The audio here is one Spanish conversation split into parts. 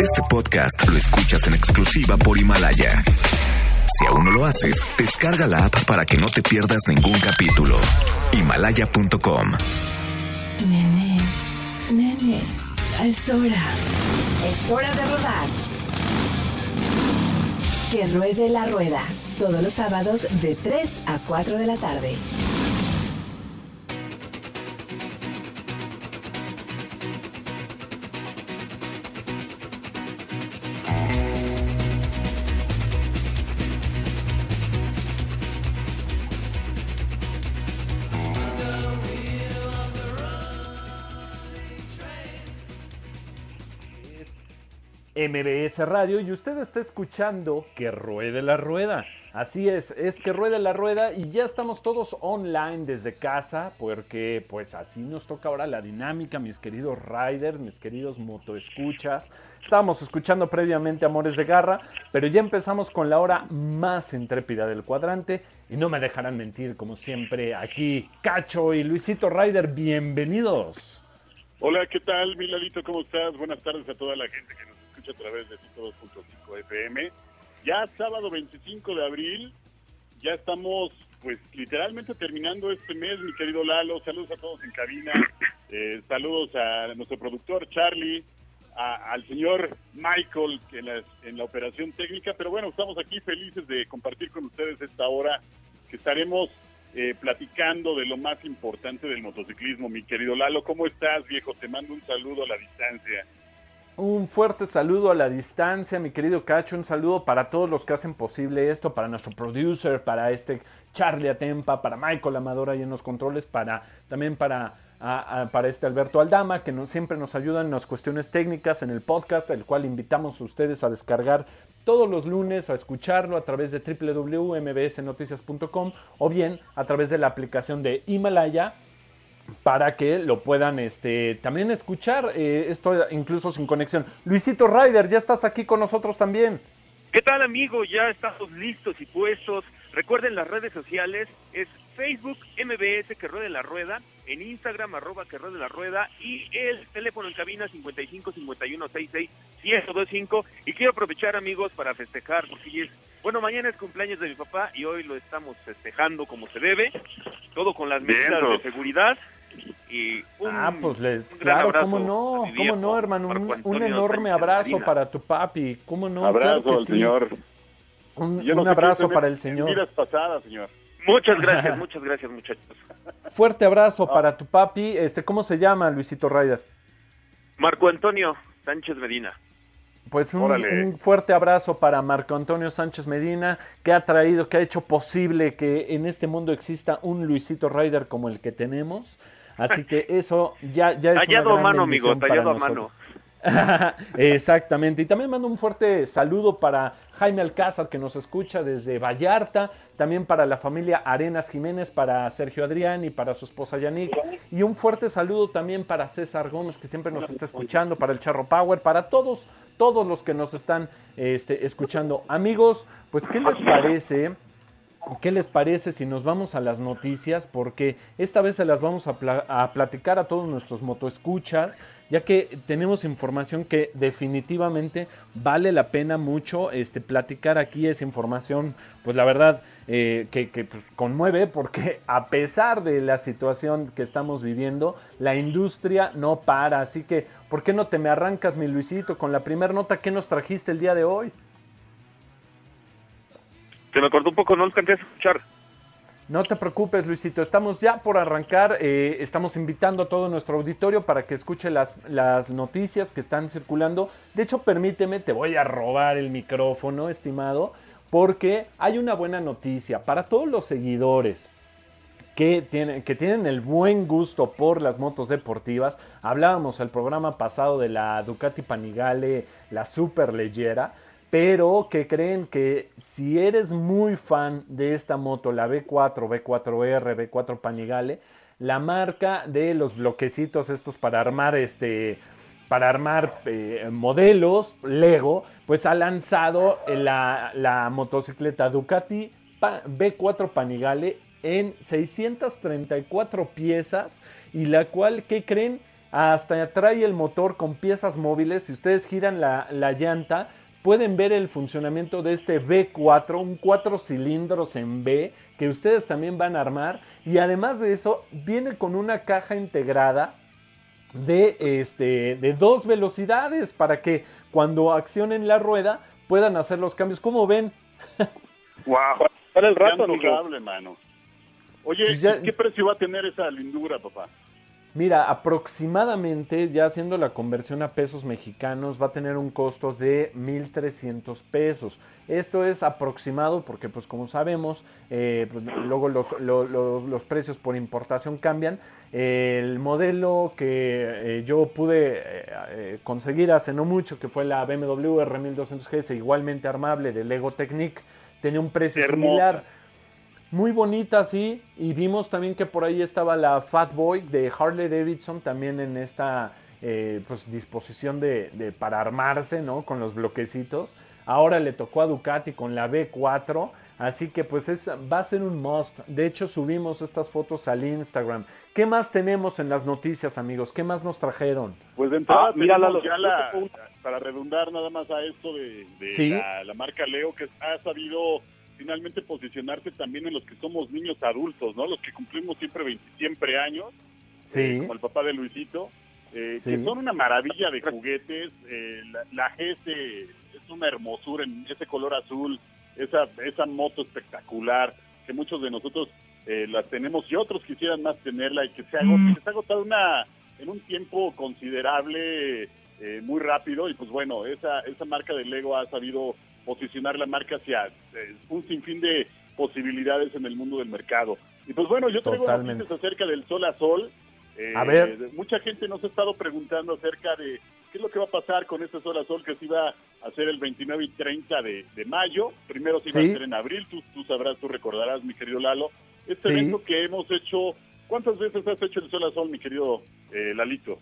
Este podcast lo escuchas en exclusiva por Himalaya. Si aún no lo haces, descarga la app para que no te pierdas ningún capítulo. Himalaya.com. Nene, nene, ya es hora. Es hora de rodar. Que ruede la rueda. Todos los sábados de 3 a 4 de la tarde. MBS Radio y usted está escuchando que ruede la rueda. Así es, es que ruede la rueda y ya estamos todos online desde casa porque pues así nos toca ahora la dinámica, mis queridos riders, mis queridos motoescuchas. Estábamos escuchando previamente Amores de Garra, pero ya empezamos con la hora más intrépida del cuadrante y no me dejarán mentir como siempre aquí Cacho y Luisito Rider, bienvenidos. Hola, ¿qué tal, Milalito? ¿Cómo estás? Buenas tardes a toda la gente que nos a través de 102.5 FM. Ya sábado 25 de abril, ya estamos pues literalmente terminando este mes, mi querido Lalo. Saludos a todos en cabina. Eh, saludos a nuestro productor Charlie, a- al señor Michael en la, en la operación técnica. Pero bueno, estamos aquí felices de compartir con ustedes esta hora que estaremos eh, platicando de lo más importante del motociclismo. Mi querido Lalo, ¿cómo estás, viejo? Te mando un saludo a la distancia. Un fuerte saludo a la distancia, mi querido Cacho. Un saludo para todos los que hacen posible esto, para nuestro producer, para este Charlie Atempa, para Michael Amador ahí en los controles, para también para, a- para este Alberto Aldama, que siempre nos ayuda en las cuestiones técnicas en el podcast, el cual invitamos a ustedes a descargar todos los lunes, a escucharlo a través de www.mbsnoticias.com o bien a través de la aplicación de Himalaya para que lo puedan este, también escuchar, eh, esto incluso sin conexión. Luisito Ryder, ya estás aquí con nosotros también. ¿Qué tal amigo? Ya estamos listos y puestos. Recuerden las redes sociales, es Facebook MBS que ruede la rueda, en Instagram arroba que ruede la rueda y el teléfono en cabina 55 51 66 1025 y quiero aprovechar amigos para festejar porque es, bueno mañana es cumpleaños de mi papá y hoy lo estamos festejando como se debe, todo con las medidas de seguridad y un, ah, pues le, un gran claro, cómo no, mi cómo viejo, no, hermano, un, un enorme abrazo para tu papi, cómo no, Abrazo claro que al sí. señor. Un, no un abrazo para el señor. Vidas pasadas, señor. Muchas gracias, muchas gracias muchachos. Fuerte abrazo Ah. para tu papi, este, ¿cómo se llama Luisito Ryder? Marco Antonio Sánchez Medina. Pues un, un fuerte abrazo para Marco Antonio Sánchez Medina, que ha traído, que ha hecho posible que en este mundo exista un Luisito Ryder como el que tenemos. Así que eso ya, ya es Tallado una a gran mano, amigo, tallado a mano. Exactamente. Y también mando un fuerte saludo para Jaime Alcázar, que nos escucha desde Vallarta. También para la familia Arenas Jiménez, para Sergio Adrián y para su esposa Yannick. Y un fuerte saludo también para César Gómez, que siempre nos está escuchando, para el Charro Power, para todos, todos los que nos están este, escuchando. Amigos, pues, ¿qué les parece? ¿Qué les parece si nos vamos a las noticias? Porque esta vez se las vamos a, pla- a platicar a todos nuestros motoescuchas, ya que tenemos información que definitivamente vale la pena mucho este, platicar aquí. Esa información, pues la verdad, eh, que, que, pues, conmueve, porque a pesar de la situación que estamos viviendo, la industria no para. Así que, ¿por qué no te me arrancas, mi Luisito, con la primera nota que nos trajiste el día de hoy? Se me cortó un poco, no alcancé a escuchar. No te preocupes, Luisito. Estamos ya por arrancar. eh, estamos invitando a todo nuestro auditorio para que escuche las, las noticias que están circulando. De hecho, permíteme, te voy a robar el micrófono, estimado, porque hay una buena noticia para todos los seguidores que tienen, que tienen el buen gusto por las motos deportivas. Hablábamos el programa pasado de la Ducati Panigale, la Super Leggera, pero que creen que si eres muy fan de esta moto, la B4, B4R, B4 Panigale, la marca de los bloquecitos estos para armar este para armar eh, modelos Lego, pues ha lanzado la, motocicleta Ducati Pa- B4 Panigale en 634 piezas y la cual, ¿qué creen? hasta trae el motor con piezas móviles. Si ustedes giran la llanta, pueden ver el funcionamiento de este V4, un 4 cilindros en B, que ustedes también van a armar. Y además de eso, viene con una caja integrada de, este, de dos velocidades para que cuando accionen la rueda puedan hacer los cambios. ¿Cómo ven? Wow, para el rato, mano. Oye, pues ¿qué precio va a tener esa lindura, papá? Mira, aproximadamente, ya haciendo la conversión a pesos mexicanos, va a tener un costo de 1.300 pesos. Esto es aproximado porque, pues como sabemos, eh, pues, luego los, los, precios por importación cambian. el modelo que eh, yo pude eh, conseguir hace no mucho, que fue la BMW R1200GS, igualmente armable de Lego Technic, tenía un precio similar muy bonita, sí. Y vimos también que por ahí estaba la Fat Boy de Harley Davidson también en esta eh, pues, disposición de, para armarse, ¿no? Con los bloquecitos. Ahora le tocó a Ducati con la B4. Así que pues es, va a ser un must. De hecho subimos estas fotos al Instagram. ¿Qué más tenemos en las noticias, amigos? ¿Qué más nos trajeron? Pues de entrada, ah, ya la, para redundar nada más a esto de, la, la, marca Leo, que ha sabido finalmente posicionarse también en los que somos niños adultos, ¿no? Los que cumplimos siempre siempre años, eh, como el papá de Luisito, eh, que son una maravilla de juguetes. Eh, la, GS es una hermosura en ese color azul, esa, esa moto espectacular, que muchos de nosotros la tenemos y otros quisieran más tenerla y que se ha, mm. se ha agotado una, en un tiempo considerable, muy rápido. Y pues bueno, esa, esa marca de Lego ha sabido posicionar la marca hacia eh, un sinfín de posibilidades en el mundo del mercado. Y pues bueno, yo traigo noticias acerca del sol a sol. Eh, a ver. Mucha gente nos ha estado preguntando acerca de qué es lo que va a pasar con este sol a sol que se iba a hacer el 29 y 30 de, mayo. Primero se iba a hacer en abril, tú, tú sabrás, tú recordarás, mi querido Lalo. Este evento que hemos hecho, ¿cuántas veces has hecho el sol a sol, mi querido eh, Lalito?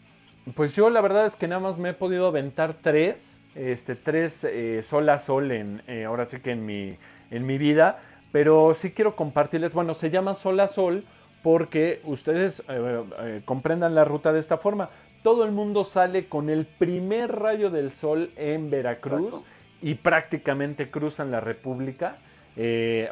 Pues yo la verdad es que nada más me he podido aventar tres este, tres eh, sol a sol en, eh, ahora sí que en mi, en mi vida, pero sí quiero compartirles, bueno, se llama sol a sol porque ustedes eh, comprendan la ruta de esta forma. Todo el mundo sale con el primer rayo del sol en Veracruz y prácticamente cruzan la República.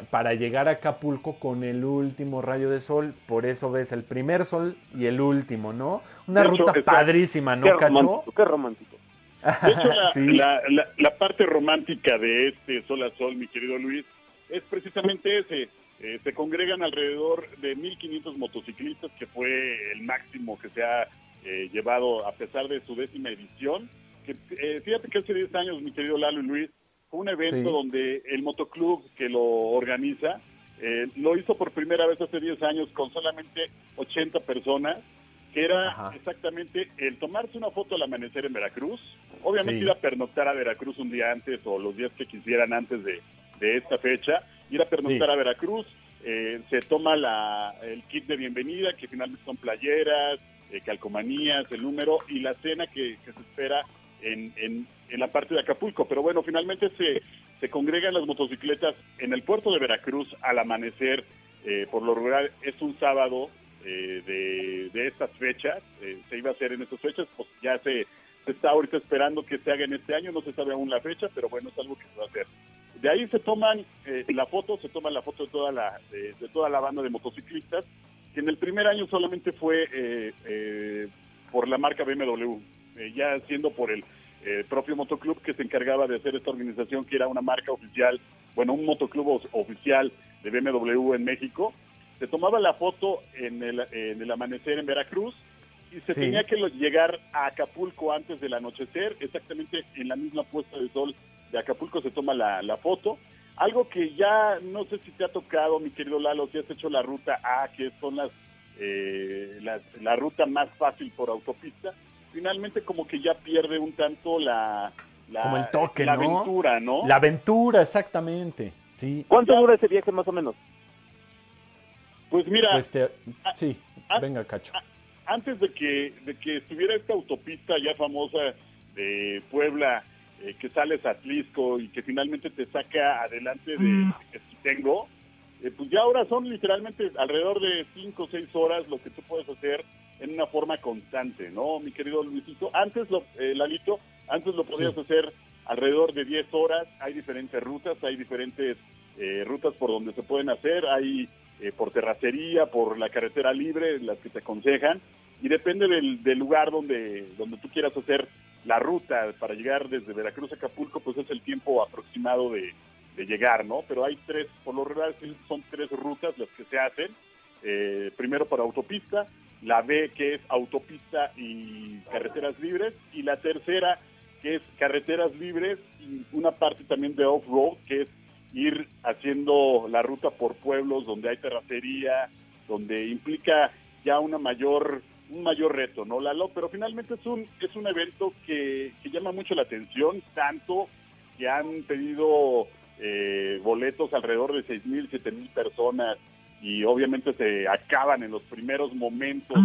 para llegar a Acapulco con el último rayo de sol. Por eso ves el primer sol y el último, ¿no? Una ruta padrísima, ¿no, Cacho? qué romántico. De hecho, la, la, parte romántica de este Sol a Sol, mi querido Luis, es precisamente ese. Eh, se congregan alrededor de 1.500 motociclistas, que fue el máximo que se ha eh, llevado a pesar de su décima edición. Que, eh, fíjate que hace 10 años, mi querido Lalo y Luis, fue un evento donde el motoclub que lo organiza lo hizo por primera vez hace 10 años con solamente 80 personas que era exactamente el tomarse una foto al amanecer en Veracruz, obviamente ir a pernoctar a Veracruz un día antes o los días que quisieran antes de, esta fecha, ir a pernoctar a Veracruz, eh, se toma la, el kit de bienvenida, que finalmente son playeras, eh, calcomanías, el número y la cena que, se espera en, en, la parte de Acapulco. Pero bueno, finalmente se, se congregan las motocicletas en el puerto de Veracruz al amanecer, eh, por lo rural es un sábado eh, de, estas fechas, eh, se iba a hacer en estas fechas, pues ya se, está ahorita esperando que se haga en este año, no se sabe aún la fecha, pero bueno, es algo que se va a hacer. De ahí se toman eh, la foto, se toma la foto de toda la, de, toda la banda de motociclistas, que en el primer año solamente fue por la marca BMW, ya siendo por el propio motoclub que se encargaba de hacer esta organización, que era una marca oficial, bueno, un motoclub oficial de BMW en México, se tomaba la foto en el, amanecer en Veracruz y se tenía que llegar a Acapulco antes del anochecer, exactamente en la misma puesta de sol de Acapulco se toma la, foto. Algo que ya no sé si te ha tocado, mi querido Lalo, si has hecho la ruta A, que son las, eh, la, ruta más fácil por autopista, finalmente como que ya pierde un tanto la, la, toque, la aventura, ¿no? La aventura, exactamente. Sí. ¿Cuánto dura ese viaje más o menos? Pues mira, pues sí, venga, Cacho. antes de que, de que estuviera esta autopista ya famosa de Puebla, eh, que sales a Atlisco y que finalmente te saca adelante de mm. tengo, eh, pues ya ahora son literalmente alrededor de 5 o 6 horas lo que tú puedes hacer en una forma constante, ¿no, mi querido Luisito? Antes, lo, eh, Lalito, antes lo podías hacer alrededor de 10 horas, hay diferentes rutas, hay diferentes eh, rutas por donde se pueden hacer, hay eh, por terracería, por la carretera libre, las que te aconsejan, y depende del, del, lugar donde, donde tú quieras hacer la ruta para llegar desde Veracruz a Acapulco, pues es el tiempo aproximado de, llegar, ¿no? Pero hay tres, por lo regular son tres rutas las que se hacen. Eh, primero para autopista, la B que es autopista y carreteras libres, y la tercera que es carreteras libres y una parte también de off-road, que es ir haciendo la ruta por pueblos donde hay terracería, donde implica ya una mayor un mayor reto, ¿no, Lalo? Pero finalmente es un es un evento que, que llama mucho la atención, tanto que han pedido eh, boletos alrededor de seis mil, siete mil personas y obviamente se acaban en los primeros momentos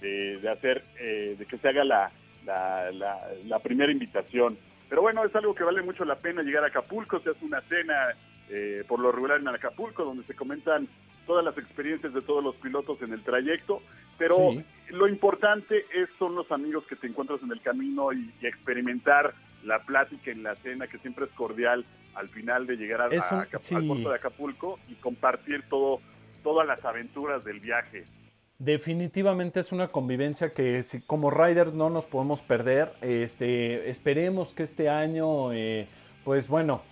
de, de hacer, eh, de que se haga la, la, la, primera invitación. Pero bueno, es algo que vale mucho la pena llegar a Acapulco, se hace una cena eh, por lo regular en Acapulco donde se comentan todas las experiencias de todos los pilotos en el trayecto, pero lo importante es, son los amigos que te encuentras en el camino y, y experimentar la plática en la cena, que siempre es cordial al final de llegar a, al puerto de Acapulco y compartir todo, todas las aventuras del viaje. Definitivamente es una convivencia que si, como riders no nos podemos perder. Este, esperemos que este año, eh, pues bueno,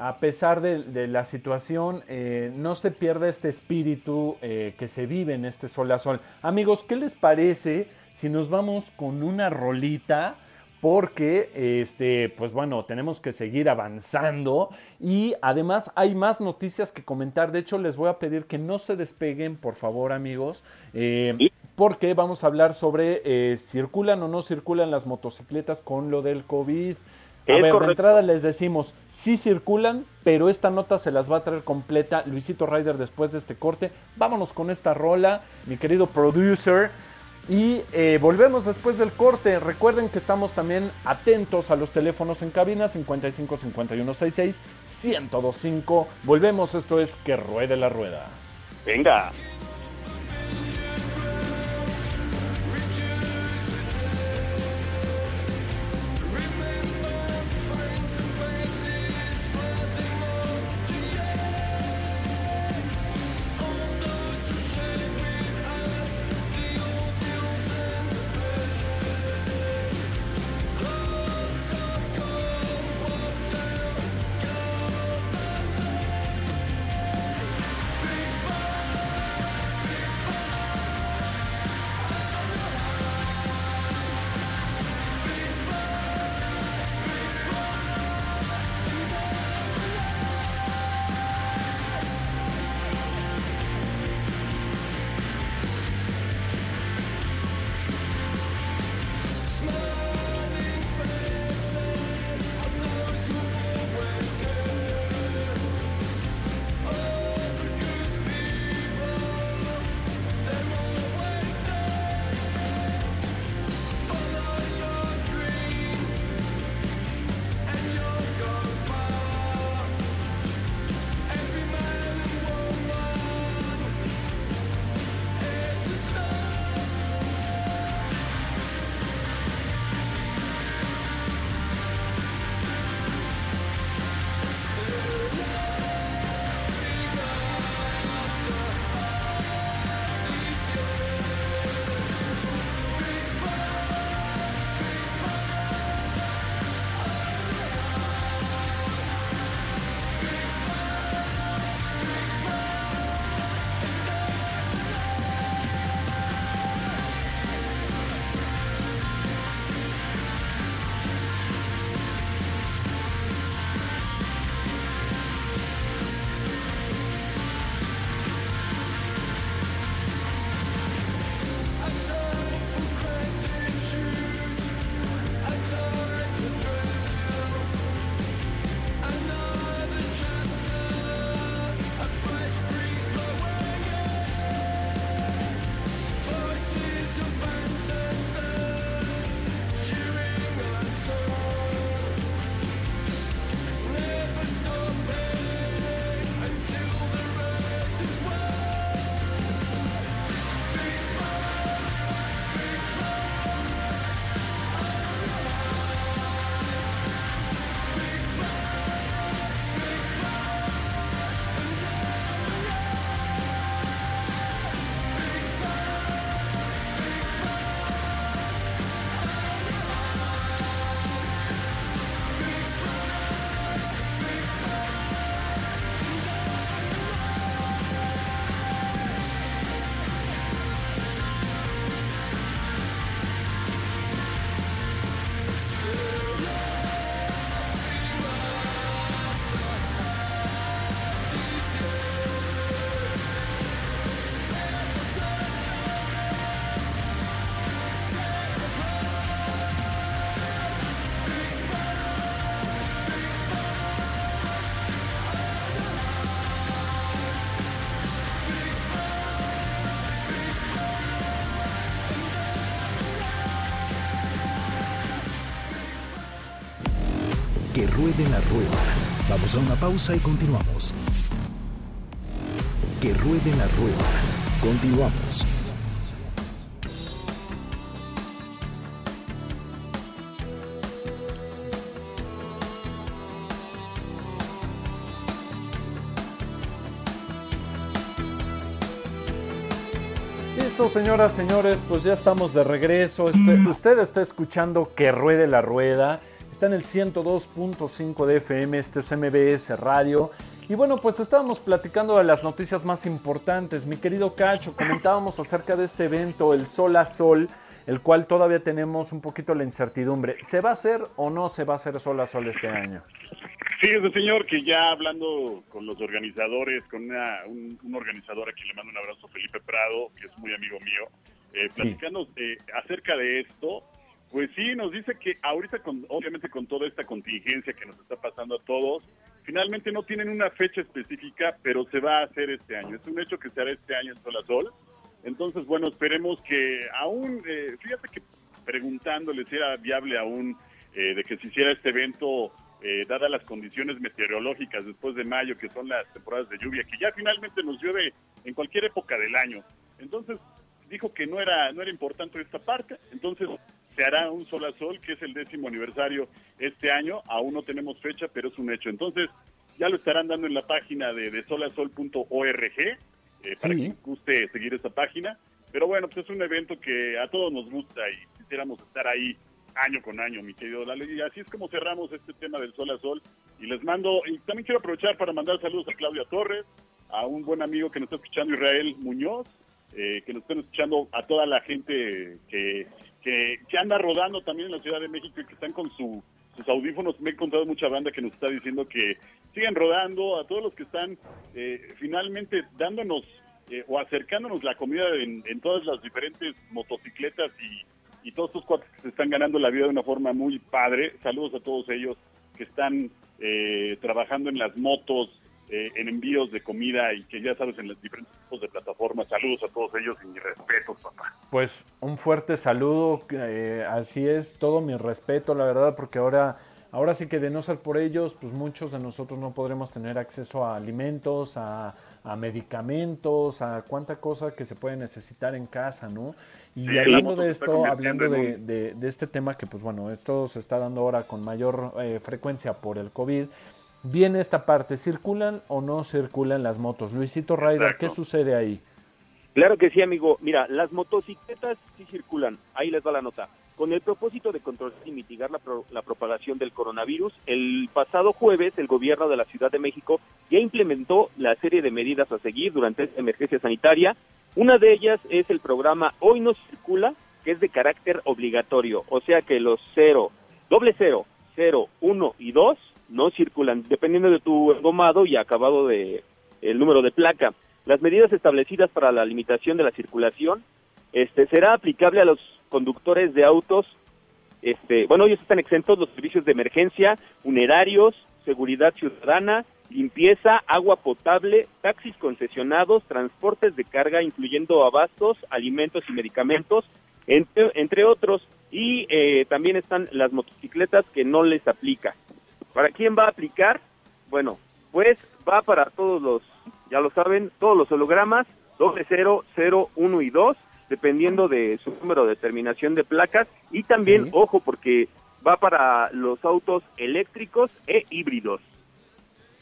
a pesar de, la situación, eh, no se pierda este espíritu eh, que se vive en este sol a sol. Amigos, ¿qué les parece si nos vamos con una rolita? porque este pues bueno tenemos que seguir avanzando y además hay más noticias que comentar de hecho les voy a pedir que no se despeguen por favor amigos eh, porque vamos a hablar sobre circulan o no circulan las motocicletas con lo del covid a ver, de entrada les decimos, sí circulan, pero esta nota se las va a traer completa Luisito Ryder después de este corte. Vámonos con esta rola, mi querido producer. Y eh, volvemos después del corte. Recuerden que estamos también atentos a los teléfonos en cabina 55 51 66 1025. Volvemos, esto es Que Ruede la Rueda. Venga. La rueda. Vamos a una pausa y continuamos. Que ruede la rueda. Continuamos. Listo, señoras, señores, pues ya estamos de regreso. Este- usted está escuchando Que Ruede la Rueda. Está en el 102.5 de FM, este es MBS Radio. Y bueno, pues estábamos platicando de las noticias más importantes. Mi querido Cacho, comentábamos acerca de este evento, el Sol a Sol, el cual todavía tenemos un poquito la incertidumbre. ¿Se va a hacer o no se va a hacer Sol a Sol este año? Fíjese, señor, que ya hablando con los organizadores, con una- un, un organizador a quien le mando un abrazo, Felipe Prado, que es muy amigo mío, eh, Sí. platicando eh, acerca de esto, pues sí, nos dice que ahorita, con, obviamente con toda esta contingencia que nos está pasando a todos, finalmente no tienen una fecha específica, pero se va a hacer este año. Es un hecho que se hará este año en Sol a Sol. Entonces, bueno, esperemos que aún, eh, fíjate que preguntándole si era viable aún eh, de que se hiciera este evento, eh, dadas las condiciones meteorológicas después de mayo, que son las temporadas de lluvia, que ya finalmente nos llueve en cualquier época del año. Entonces, dijo que no era, no era importante esta parte, entonces se hará un sol a sol, que es el décimo aniversario este año, aún no tenemos fecha, pero es un hecho. Entonces, ya lo estarán dando en la página de, de solasol.org, eh, para Sí. quien guste seguir esa página. Pero bueno, pues es un evento que a todos nos gusta y quisiéramos estar ahí año con año, mi querido Lalo. Y así es como cerramos este tema del sol a sol. Y les mando, y también quiero aprovechar para mandar saludos a Claudia Torres, a un buen amigo que nos está escuchando, Israel Muñoz, eh, que nos están escuchando a toda la gente que, que, que anda rodando también en la Ciudad de México y que están con su, sus audífonos. Me he encontrado mucha banda que nos está diciendo que sigan rodando, a todos los que están eh, finalmente dándonos eh, o acercándonos la comida en, en todas las diferentes motocicletas y, y todos estos cuates que se están ganando la vida de una forma muy padre. Saludos a todos ellos que están eh, trabajando en las motos, eh, en envíos de comida y que ya sabes en los diferentes tipos de plataformas. Saludos a todos ellos y mi respeto, papá. Pues un fuerte saludo, eh, así es, todo mi respeto, la verdad, porque ahora, ahora sí que de no ser por ellos, pues muchos de nosotros no podremos tener acceso a alimentos, a, a medicamentos, a cuánta cosa que se puede necesitar en casa, ¿no? Y Sí, la hablando de esto, hablando de, de- de este tema que, pues bueno, esto se está dando ahora con mayor eh, frecuencia por el COVID, viene esta parte, ¿circulan o no circulan las motos? Luisito Ryder, ¿qué sucede ahí? Claro que sí, amigo. Mira, las motocicletas sí circulan. Ahí les va la nota. Con el propósito de controlar y mitigar la, pro- la propagación del coronavirus, el pasado jueves el gobierno de la Ciudad de México ya implementó la serie de medidas a seguir durante esta emergencia sanitaria. Una de ellas es el programa Hoy no circula, que es de carácter obligatorio. O sea que los cero, doble cero, cero, uno y dos no circulan, dependiendo de tu engomado y acabado de el número de placa. Las medidas establecidas para la limitación de la circulación este, será aplicable a los conductores de autos. Este, bueno, ellos están exentos los servicios de emergencia, funerarios, seguridad ciudadana, limpieza, agua potable, taxis concesionados, transportes de carga, incluyendo abastos, alimentos y medicamentos, entre, entre otros. Y eh, también están las motocicletas que no les aplica. ¿Para quién va a aplicar? Bueno, pues va para todos los, ya lo saben, todos los hologramas, doble cero, cero, uno y dos, dependiendo de su número de terminación de placas. Y también, Sí. ojo, porque va para los autos eléctricos e híbridos.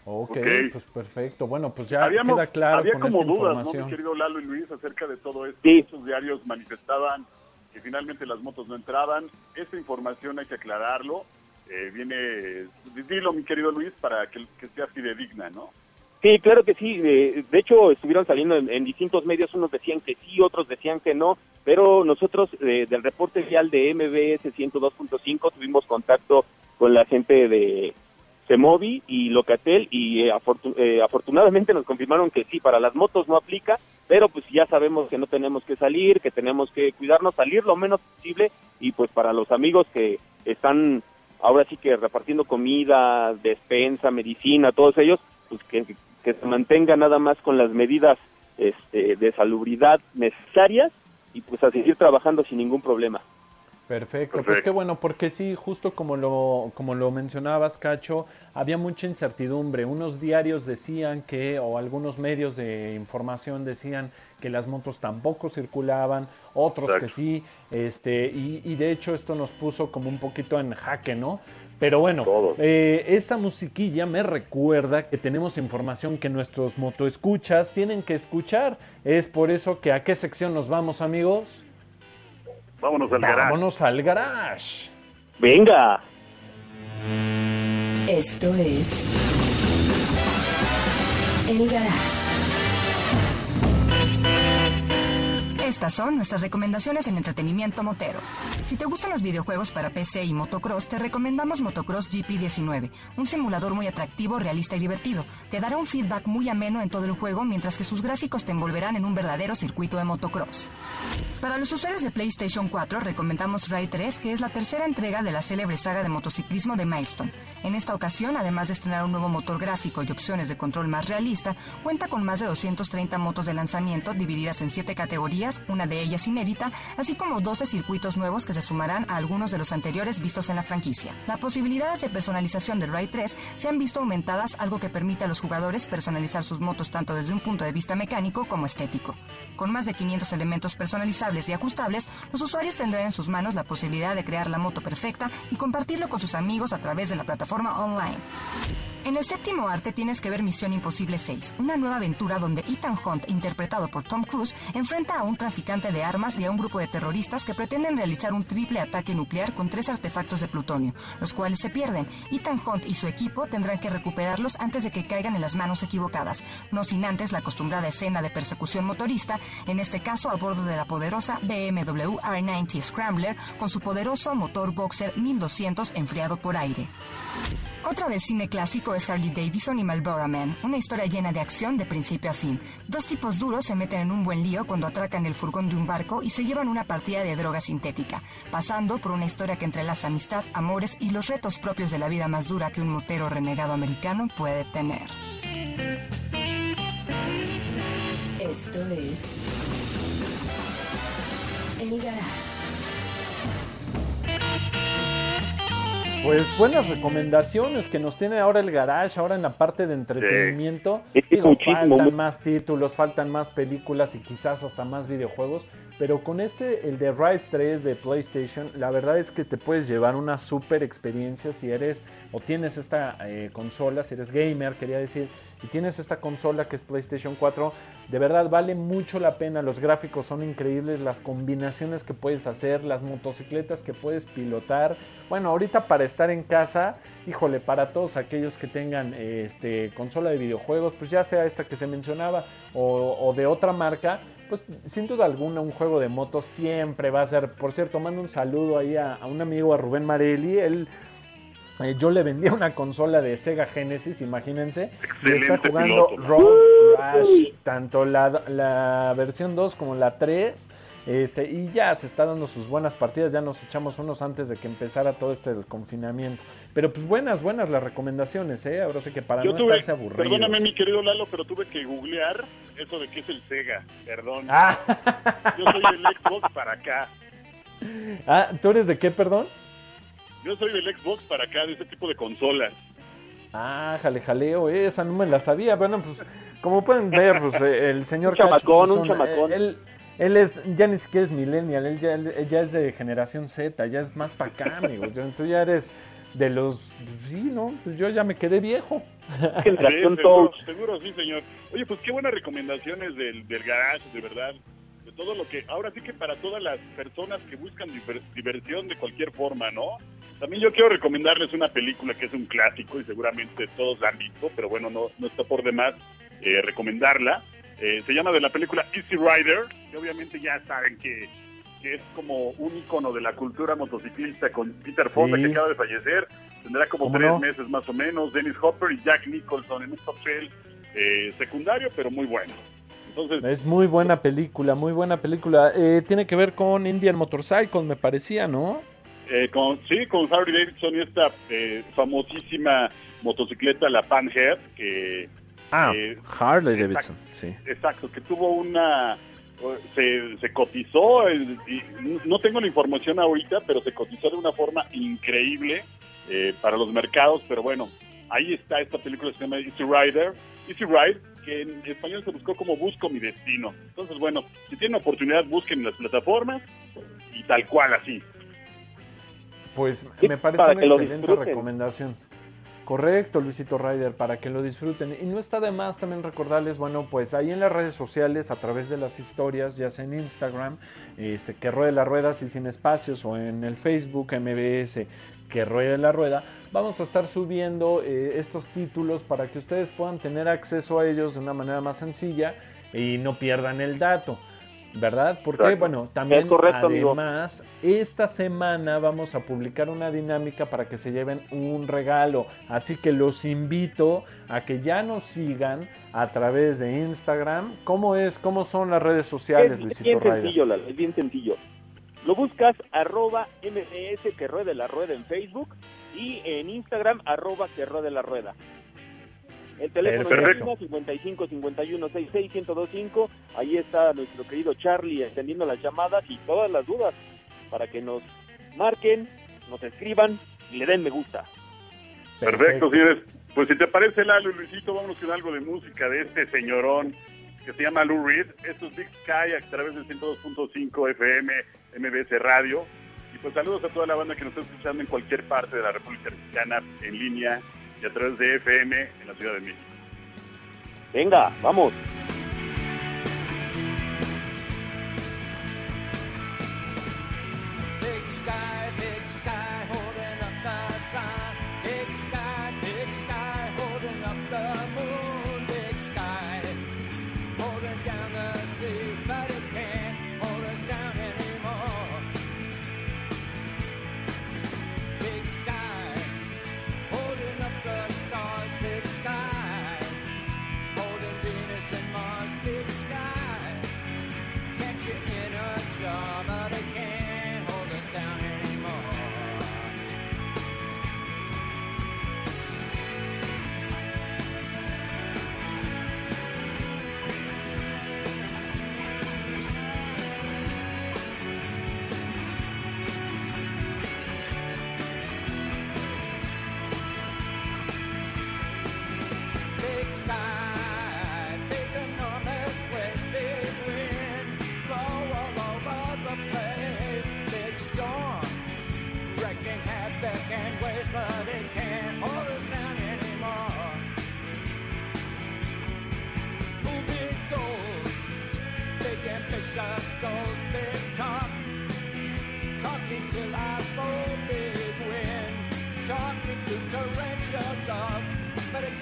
Ok, Ok. pues perfecto. Bueno, pues ya Habíamos- queda claro había con como esta dudas, ¿no, mi querido Lalo y Luis, acerca de todo esto. Sí. Muchos diarios manifestaban que finalmente las motos no entraban. Esta información hay que aclararlo. Eh, viene, dilo, mi querido Luis, para que, que sea fidedigna, ¿no? Sí, claro que sí. De, de hecho, estuvieron saliendo en, distintos medios. Unos decían que sí, otros decían que no. Pero nosotros, eh, del reporte vial de MBS 102.5, tuvimos contacto con la gente de Semovi y Locatel y eh, afortu- eh, afortunadamente nos confirmaron que sí, para las motos no aplica, pero pues ya sabemos que no tenemos que salir, que tenemos que cuidarnos, salir lo menos posible y pues para los amigos que están ahora sí que repartiendo comida, despensa, medicina, todos ellos, pues que, que se mantenga nada más con las medidas este, de salubridad necesarias y pues a seguir trabajando sin ningún problema. Perfecto, pues qué bueno, porque sí, justo como lo, como lo mencionabas, Cacho, había mucha incertidumbre. Unos diarios decían que, o algunos medios de información decían que las motos tampoco circulaban, otros que sí, este, y, y de hecho esto nos puso como un poquito en jaque, ¿no? Pero bueno, eh, esa musiquilla me recuerda que tenemos información que nuestros motoescuchas tienen que escuchar. Es por eso que a qué sección nos vamos, amigos. Vámonos al garage. Vámonos al garage. Venga. Esto es El Garage. Estas son nuestras recomendaciones en entretenimiento motero. Si te gustan los videojuegos para PC y motocross, te recomendamos Motocross GP19, un simulador muy atractivo, realista y divertido. Te dará un feedback muy ameno en todo el juego, mientras que sus gráficos te envolverán en un verdadero circuito de motocross. Para los usuarios de PlayStation 4, recomendamos Ride 3, que es la tercera entrega de la célebre saga de motociclismo de Milestone. En esta ocasión, además de estrenar un nuevo motor gráfico y opciones de control más realista, cuenta con más de 230 motos de lanzamiento divididas en 7 categorías, una de ellas inédita, así como 12 circuitos nuevos que se sumarán a algunos de los anteriores vistos en la franquicia. Las posibilidades de personalización del Ride 3 se han visto aumentadas, algo que permite a los jugadores personalizar sus motos tanto desde un punto de vista mecánico como estético. Con más de 500 elementos personalizables y ajustables, los usuarios tendrán en sus manos la posibilidad de crear la moto perfecta y compartirlo con sus amigos a través de la plataforma online. En el séptimo arte tienes que ver Misión Imposible 6, una nueva aventura donde Ethan Hunt, interpretado por Tom Cruise, enfrenta a un traficante de armas y a un grupo de terroristas que pretenden realizar un triple ataque nuclear con tres artefactos de plutonio, los cuales se pierden. Ethan Hunt y su equipo tendrán que recuperarlos antes de que caigan en las manos equivocadas, no sin antes la acostumbrada escena de persecución motorista, en este caso a bordo de la poderosa BMW R90 Scrambler con su poderoso motor Boxer 1200 enfriado por aire. Otra del cine clásico es Harley Davidson y Marlboro Man, una historia llena de acción de principio a fin. Dos tipos duros se meten en un buen lío cuando atracan el furgón de un barco y se llevan una partida de droga sintética, pasando por una historia que entrelaza amistad, amores y los retos propios de la vida más dura que un motero renegado americano puede tener. Esto es El Garage. Pues buenas recomendaciones que nos tiene ahora el garage, ahora en la parte de entretenimiento. Sí, Digo, faltan más títulos, faltan más películas y quizás hasta más videojuegos. Pero con este, el de Ride 3 de PlayStation, la verdad es que te puedes llevar una super experiencia si eres o tienes esta eh, consola, si eres gamer, quería decir, y tienes esta consola que es PlayStation 4, de verdad vale mucho la pena, los gráficos son increíbles, las combinaciones que puedes hacer, las motocicletas que puedes pilotar. Bueno, ahorita para estar en casa, híjole, para todos aquellos que tengan este consola de videojuegos, pues ya sea esta que se mencionaba o de otra marca, pues sin duda alguna un juego de motos siempre va a ser. Por cierto, mando un saludo ahí a, a un amigo, a Rubén Marelli, él eh, yo le vendía una consola de Sega Genesis, imagínense, y está jugando piloto. Road Rash, tanto la, la versión 2 como la 3. Este, y ya se está dando sus buenas partidas, ya nos echamos unos antes de que empezara todo este del confinamiento. Pero pues buenas, buenas las recomendaciones, ¿eh? Ahora sí que para Yo no tuve, estarse aburridos. perdóname mi querido Lalo, pero tuve que googlear eso de qué es el Sega, perdón. Ah, Yo soy del Xbox para acá. ah, ¿tú eres de qué, perdón? Yo soy del Xbox para acá, de ese tipo de consolas. Ah, jale, jaleo, eh, esa no me la sabía. Bueno, pues como pueden ver, pues, eh, el señor Un chamacón, Cacho, un chamacón. eh, Él, él es, ya ni siquiera es millennial, él ya, él ya es de generación Z, ya es más para acá, amigo. Yo- Tú ya eres de los, sí, ¿no? Pues yo ya me quedé viejo. Generación Sí, seguro, sí, señor. Oye, pues qué buenas recomendaciones del, del garage, de verdad. De todo lo que, ahora sí que para todas las personas que buscan diver- diversión de cualquier forma, ¿no? También yo quiero recomendarles una película que es un clásico y seguramente todos la han visto, pero bueno, no, no está por demás eh, recomendarla. Eh, se llama de la película Easy Rider, que obviamente ya saben que, que es como un icono de la cultura motociclista con Peter Fonda, Sí. que acaba de fallecer. Tendrá como ¿Cómo tres no? meses más o menos. Dennis Hopper y Jack Nicholson en un papel eh, secundario, pero muy bueno. Entonces, Es muy buena película, muy buena película. Eh, tiene que ver con Indian Motorcycle, me parecía, ¿no? eh, con, sí, con Harley Davidson y esta eh, famosísima motocicleta, la Panhead, que Ah, Eh, Harley exacto. Davidson, sí. exacto, que tuvo una se, se cotizó, y no tengo la información ahorita, pero se cotizó de una forma increíble eh, para los mercados, pero bueno, ahí está esta película que se llama Easy Rider, Easy Ride, que en español se buscó como Busco mi destino. Entonces, bueno, si tienen oportunidad, busquen en las plataformas y tal cual así. Pues Sí, me parece una excelente recomendación. Correcto, Luisito Ryder, para que lo disfruten. Y no está de más también recordarles, bueno, pues ahí en las redes sociales, a través de las historias, ya sea en Instagram, este, que ruede la rueda así sin espacios, o en el Facebook MBS, que ruede la rueda, vamos a estar subiendo eh, estos títulos para que ustedes puedan tener acceso a ellos de una manera más sencilla y no pierdan el dato. ¿Verdad? Porque, Exacto. bueno, también Es correcto, amigo. además, esta semana vamos a publicar una dinámica para que se lleven un regalo. Así que los invito a que ya nos sigan a través de Instagram. ¿Cómo es? ¿Cómo son las redes sociales, Es bien sencillo, Lalo, es bien sencillo. Lo buscas arroba MBS que ruede la rueda en Facebook y en Instagram arroba que ruede la rueda. El teléfono Perfecto. es 55 51 66 1025. Ahí está nuestro querido Charlie atendiendo las llamadas y todas las dudas para que nos marquen, nos escriban y le den me gusta. Perfecto, señores. Pues si te parece, Lalo y Luisito, vámonos con algo de música de este señorón que se llama Lou Reed. Esto es Big Sky a través del 102.5 FM, MBS Radio. Y pues saludos a toda la banda que nos está escuchando en cualquier parte de la República Mexicana, en línea y a través de FM en la Ciudad de México. Venga, vamos. Goals, big talk, talking till I fall, big wind, talking to torrential love, but it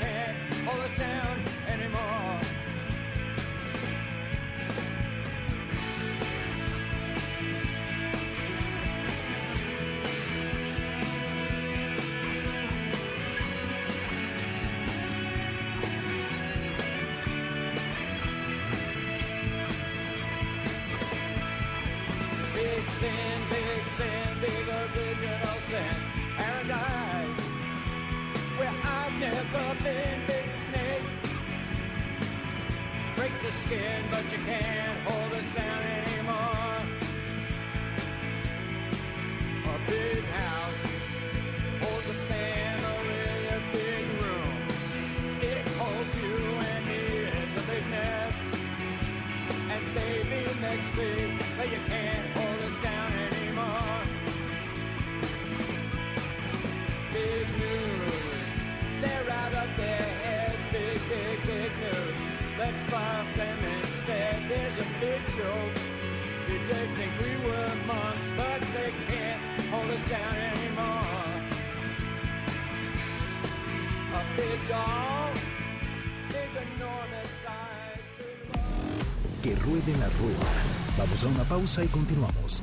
Vamos a una pausa y continuamos.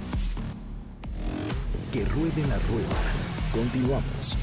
Que ruede la rueda. Continuamos.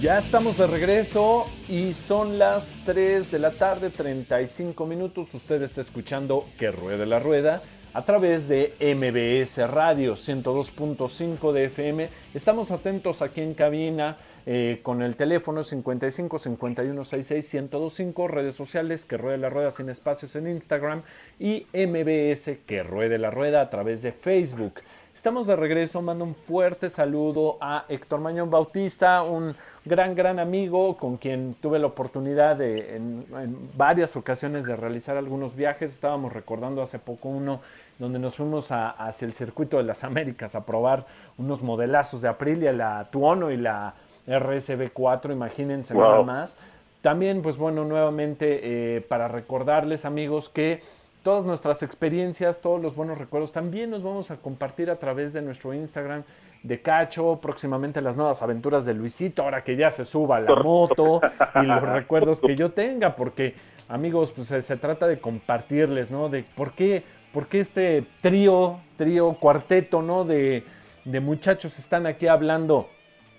Ya estamos de regreso y son las 3 de la tarde, 35 minutos. Usted está escuchando Que Ruede la Rueda a través de MBS Radio 102.5 de FM. Estamos atentos aquí en cabina eh, con el teléfono 55 51 66 1025, redes sociales que ruede la rueda sin espacios en Instagram y MBS que ruede la rueda a través de Facebook. Estamos de regreso, mando un fuerte saludo a Héctor Mañón Bautista, un gran, gran amigo con quien tuve la oportunidad de, en, en varias ocasiones de realizar algunos viajes. Estábamos recordando hace poco uno donde nos fuimos a- hacia el circuito de las Américas a probar unos modelazos de Aprilia, la Tuono y la RSB4, imagínense Wow. nada más. También, pues bueno, nuevamente eh, para recordarles amigos que todas nuestras experiencias, todos los buenos recuerdos, también nos vamos a compartir a través de nuestro Instagram de Cacho, próximamente las nuevas aventuras de Luisito, ahora que ya se suba la moto y los recuerdos que yo tenga, porque amigos, pues se, se trata de compartirles, ¿no? De por qué, por qué este trío, trío, cuarteto, ¿no? De, de muchachos están aquí hablando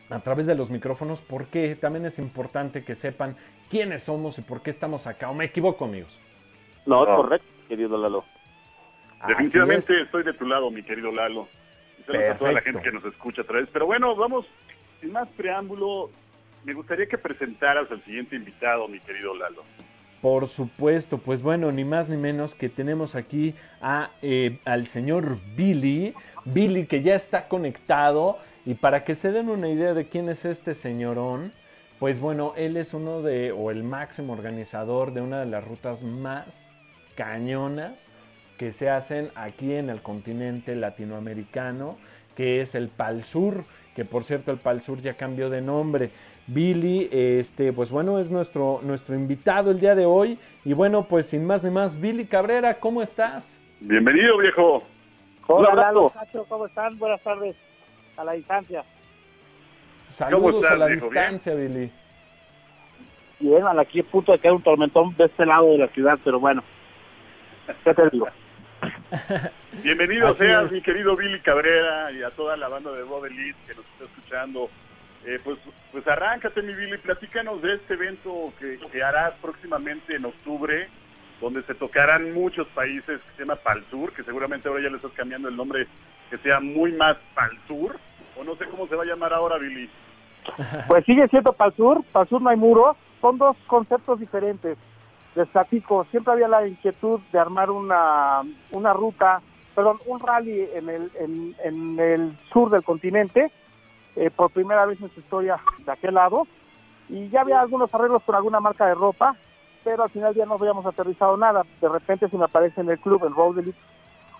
a través de los micrófonos, porque también es importante que sepan quiénes somos y por qué estamos acá. ¿O me equivoco, amigos? No, es No. correcto, querido Lalo. Definitivamente es. estoy de tu lado, mi querido Lalo. Y saludos a toda la gente que nos escucha otra vez. Pero bueno, vamos, sin más preámbulo, me gustaría que presentaras al siguiente invitado, mi querido Lalo. Por supuesto, pues bueno, ni más ni menos que tenemos aquí a, eh, al señor Billy, Billy que ya está conectado y para que se den una idea de quién es este señorón, pues bueno, él es uno de, o el máximo organizador de una de las rutas más cañonas que se hacen aquí en el continente latinoamericano, que es el Pal Sur, que por cierto el Pal Sur ya cambió de nombre. Billy, este, pues bueno, es nuestro, nuestro invitado el día de hoy. Y bueno, pues sin más ni más, Billy Cabrera, ¿cómo estás? Bienvenido, viejo. Hola, Hola, Lalo. ¿cómo están? Buenas tardes a la distancia. Saludos estás, a la viejo? distancia, Billy. Bien, aquí a punto de caer un tormentón de este lado de la ciudad, pero bueno, ¿qué te digo? Bienvenido Así seas, es. mi querido Billy Cabrera, y a toda la banda de Rob Elite que nos está escuchando. Eh, pues, pues arráncate, mi Billy, platícanos de este evento que, que harás próximamente en octubre, donde se tocarán muchos países, que se llama Pal Sur, que seguramente ahora ya le estás cambiando el nombre, que sea muy más Pal Sur, o no sé cómo se va a llamar ahora, Billy. Pues sigue siendo para el sur, para el sur no hay muros, son dos conceptos diferentes. Les platico, siempre había la inquietud de armar una, una ruta, perdón, un rally en el, en el sur del continente, eh, por primera vez en su historia de aquel lado, y ya había algunos arreglos con alguna marca de ropa, pero al final ya no habíamos aterrizado nada. De repente se me aparece en el club, en Road Elite,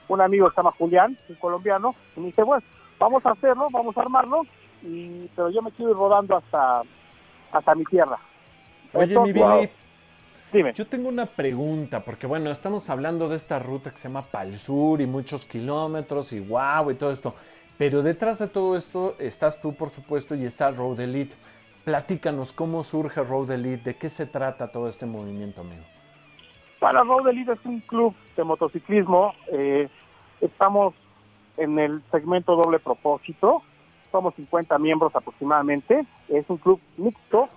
un amigo que se llama Julián, un colombiano, y me dice, bueno, vamos a hacerlo, vamos a armarlo, y, pero yo me quiero ir rodando hasta, hasta mi tierra. Oye, mi Billy, Dime. yo tengo una pregunta, porque bueno, estamos hablando de esta ruta que se llama Pal Sur y muchos kilómetros y guau y todo esto. Pero detrás de todo esto estás tú, por supuesto, y está Road Elite. Platícanos cómo surge Road Elite, de qué se trata todo este movimiento, amigo. Para Road Elite es un club de motociclismo. eh, estamos en el segmento doble propósito. Somos 50 miembros aproximadamente. Es un club mixto.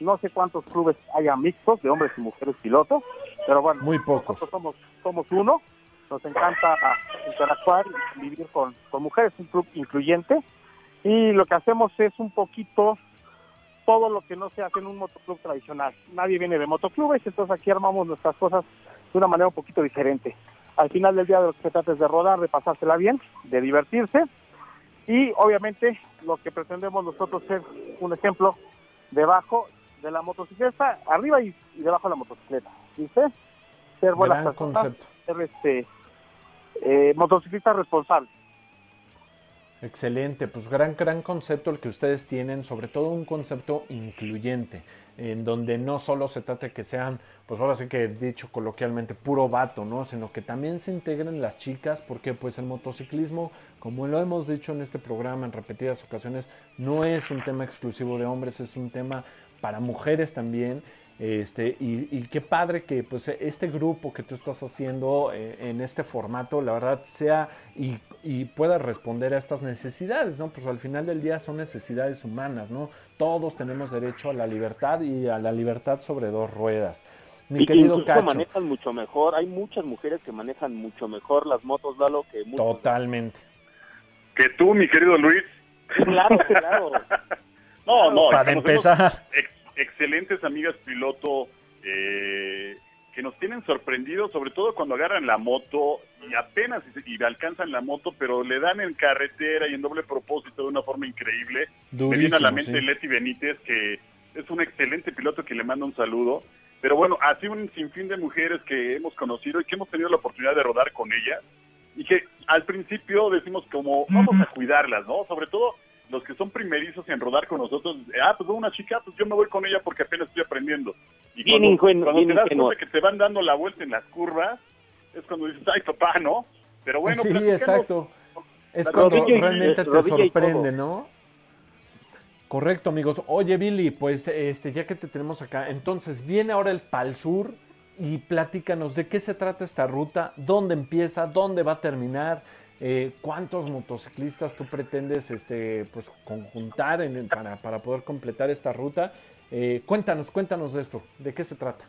No sé cuántos clubes haya mixtos de hombres y mujeres pilotos, pero bueno, Muy pocos. nosotros somos, somos uno. Nos encanta interactuar y vivir con, con mujeres, un club incluyente. Y lo que hacemos es un poquito todo lo que no se hace en un motoclub tradicional. Nadie viene de motoclubes, entonces aquí armamos nuestras cosas de una manera un poquito diferente. Al final del día de lo que se trata es de rodar, de pasársela bien, de divertirse y obviamente lo que pretendemos nosotros es un ejemplo debajo de la motocicleta, arriba y, y debajo de la motocicleta. ¿Viste? Ser buenas Gran personas, concepto. ser este, eh, motociclistas responsables. Excelente, pues gran, gran concepto el que ustedes tienen, sobre todo un concepto incluyente, en donde no solo se trata de que sean, pues ahora sí que dicho coloquialmente, puro vato, ¿no? Sino que también se integren las chicas, porque pues el motociclismo, como lo hemos dicho en este programa en repetidas ocasiones, no es un tema exclusivo de hombres, es un tema para mujeres también. Este, y, y qué padre que pues este grupo que tú estás haciendo eh, en este formato, la verdad, sea y, y pueda responder a estas necesidades, ¿no? Pues al final del día son necesidades humanas, ¿no? Todos tenemos derecho a la libertad y a la libertad sobre dos ruedas. mi y querido Cacho. manejan mucho mejor. Hay muchas mujeres que manejan mucho mejor las motos, Lalo, que muchos. Totalmente. Que tú, mi querido Luis. Claro, claro. No, no, Para empezar. Excelentes amigas piloto eh, que nos tienen sorprendidos, sobre todo cuando agarran la moto y apenas y, y alcanzan la moto, pero le dan en carretera y en doble propósito de una forma increíble. Me viene a la Durísimo, mente sí. Leti Benítez, que es un excelente piloto que le manda un saludo. Pero bueno, así un sinfín de mujeres que hemos conocido y que hemos tenido la oportunidad de rodar con ellas y que al principio decimos como vamos a cuidarlas, ¿no? Sobre todo los que son primerizos en rodar con nosotros, ah, pues una chica, pues yo me voy con ella porque apenas estoy aprendiendo. Y Bien cuando, ingenuo, cuando bien te das ingenuo. cuenta que te van dando la vuelta en las curvas, es cuando dices, ay papá, ¿no? Pero bueno, sí, exacto. Es cuando rodilla realmente te sorprende. ¿no? Correcto, amigos. Oye, Billy, pues este, ya que te tenemos acá, entonces viene ahora el Pal Sur y platícanos de qué se trata esta ruta, dónde empieza, dónde va a terminar, eh, cuántos motociclistas tú pretendes este, pues, conjuntar en- para, para poder completar esta ruta. Eh, cuéntanos, cuéntanos de esto, de qué se trata.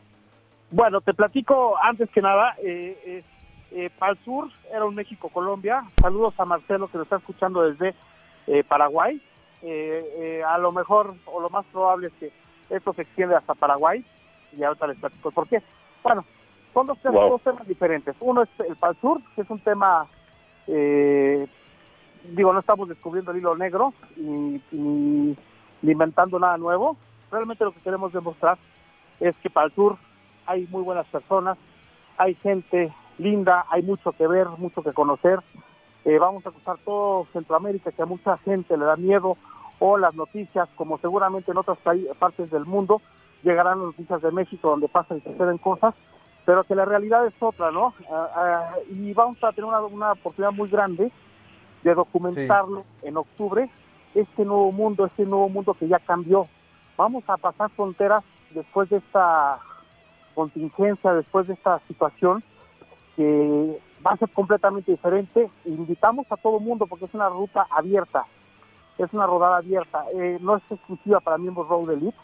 Bueno, te platico antes que nada. Eh, eh, eh, Pal Sur era un México-Colombia. Saludos a Marcelo que lo está escuchando desde eh, Paraguay. Eh, eh, a lo mejor, o lo más probable es que esto se extiende hasta Paraguay. Y ahorita les platico por qué. Bueno, son dos, temas- Wow. dos temas diferentes. Uno es el Pal Sur, que es un tema, eh, digo, no estamos descubriendo el hilo negro ni, ni- inventando nada nuevo. Realmente lo que queremos demostrar es que para el sur hay muy buenas personas, hay gente linda, hay mucho que ver, mucho que conocer. Eh, vamos a cruzar todo Centroamérica, que a mucha gente le da miedo, o las noticias, como seguramente en otras partes del mundo, llegarán las noticias de México donde pasan y suceden cosas, pero que la realidad es otra, ¿no? Ah, ah, y vamos a tener una, una oportunidad muy grande de documentarlo en octubre, este nuevo mundo, este nuevo mundo que ya cambió. Vamos a pasar fronteras después de esta contingencia, después de esta situación, que va a ser completamente diferente. Invitamos a todo mundo porque es una ruta abierta, es una rodada abierta, eh, no es exclusiva para miembros Road Elite,